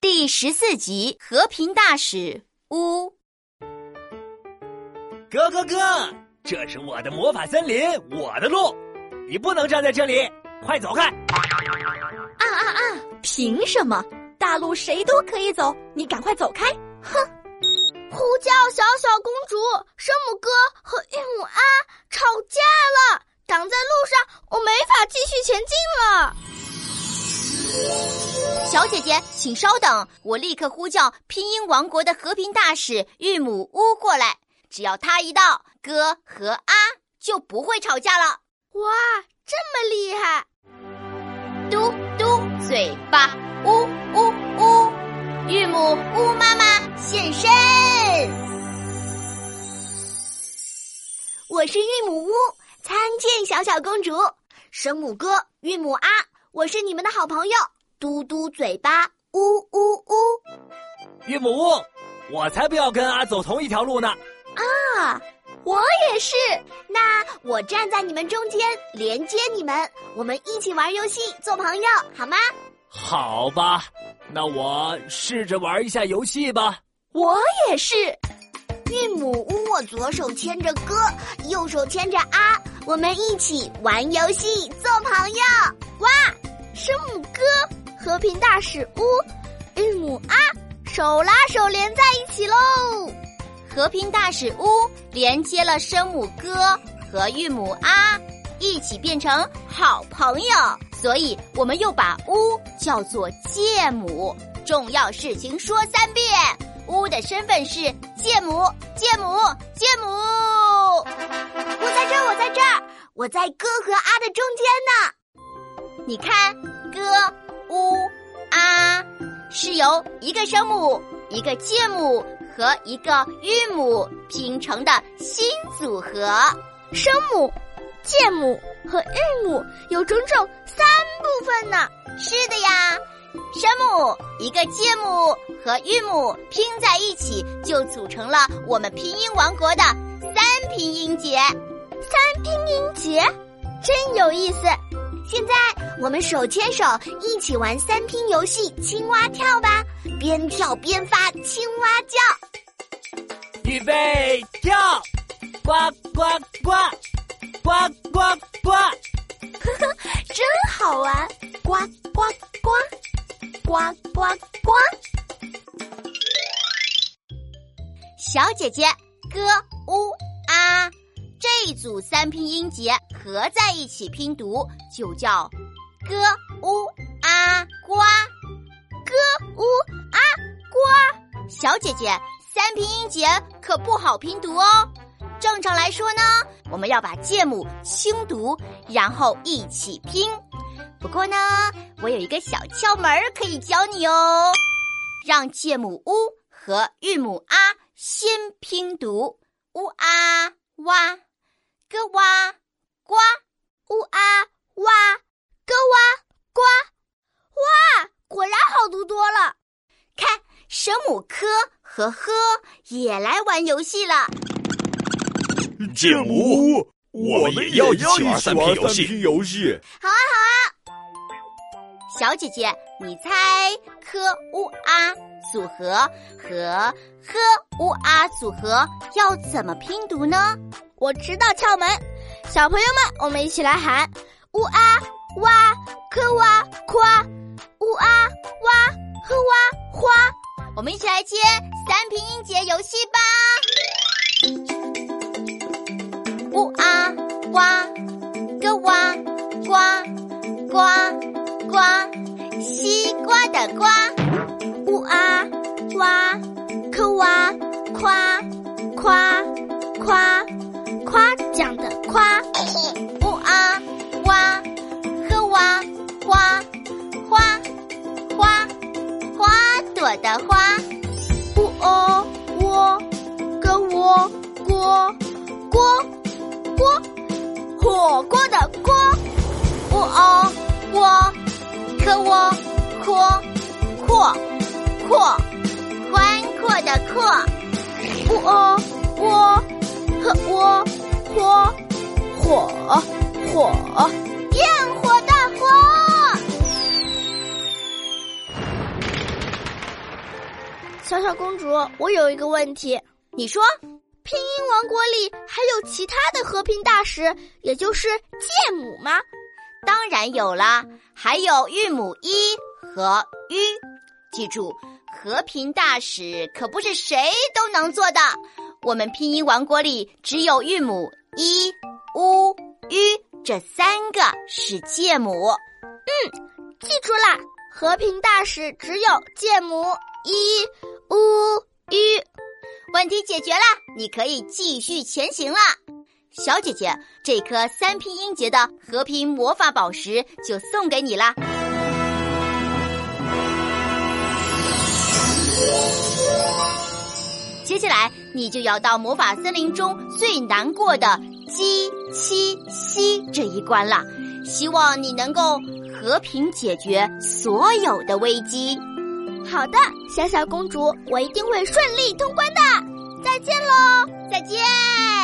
第十四集《和平大使乌》。哥哥哥，这是我的魔法森林，我的路，你不能站在这里，快走开！啊啊啊！凭什么？大路谁都可以走，你赶快走开！哼！呼叫小小公主，声母哥和韵母啊吵架了，挡在路上，我没法继续前进了。小姐姐，请稍等，我立刻呼叫拼音王国的和平大使韵母乌过来。只要他一到，哥和阿就不会吵架了。哇，这么厉害！嘟嘟嘴巴，呜呜呜，韵母乌妈妈现身。我是韵母乌，参见小小公主。声母哥，韵母啊。我是你们的好朋友，嘟嘟嘴巴，呜呜呜。韵母呜，我才不要跟阿走同一条路呢。啊，我也是。那我站在你们中间，连接你们，我们一起玩游戏，做朋友，好吗？好吧，那我试着玩一下游戏吧。我也是。韵母呜，我左手牵着歌，右手牵着啊，我们一起玩游戏，做朋友。哇！声母哥，和平大使乌，韵母啊，手拉手连在一起喽。和平大使乌连接了声母哥和韵母啊，一起变成好朋友。所以我们又把乌叫做介母。重要事情说三遍，乌的身份是介母，介母，介母。我在这儿，我在这儿，我在哥和啊的中间呢。你看，，g u a，是由一个声母、一个介母和一个韵母拼成的新组合。声母、介母和韵母有整整三部分呢。是的呀，声母、一个介母和韵母拼在一起，就组成了我们拼音王国的三拼音节。三拼音节，真有意思。现在我们手牵手一起玩三拼游戏青蛙跳吧，边跳边发青蛙叫。预备跳，呱呱呱，呱呱呱，呵呵，真好玩，呱呱呱，呱呱呱。小姐姐，歌乌啊。这一组三拼音节合在一起拼读，就叫“歌乌啊呱”。歌乌啊瓜，小姐姐，三拼音节可不好拼读哦。正常来说呢，我们要把介母轻读，然后一起拼。不过呢，我有一个小窍门可以教你哦，让介母乌和韵母啊先拼读“乌啊哇”。咯哇呱，呜啊哇，咯哇呱，哇，果然好读多了。看，声母科和呵也来玩游戏了。介母，我们也要一起玩三拼游戏。好啊，好啊。小姐姐，你猜科乌啊组合和呵乌啊组合要怎么拼读呢？我知道窍门，小朋友们，我们一起来喊：呜啊哇，科哇夸，呜啊哇，呵哇花。我们一起来接三拼音节游戏吧！呜啊哇，咯哇呱呱呱，西瓜的瓜。花朵的花，呜哦喔，咯喔锅锅锅，火锅的锅，呜哦喔，科喔阔阔阔，宽阔的阔，呜哦喔，呵喔。火火，火！小小公主，我有一个问题，你说，拼音王国里还有其他的和平大使，也就是介母吗？当然有啦，还有韵母一和 u。记住，和平大使可不是谁都能做的。我们拼音王国里只有韵母一、u、u 这三个是介母。嗯，记住啦，和平大使只有介母一、u、u。问题解决了，你可以继续前行了。小姐姐，这颗三拼音节的和平魔法宝石就送给你啦。接下来，你就要到魔法森林中最难过的鸡七夕这一关了。希望你能够和平解决所有的危机。好的，小小公主，我一定会顺利通关的。再见喽，再见。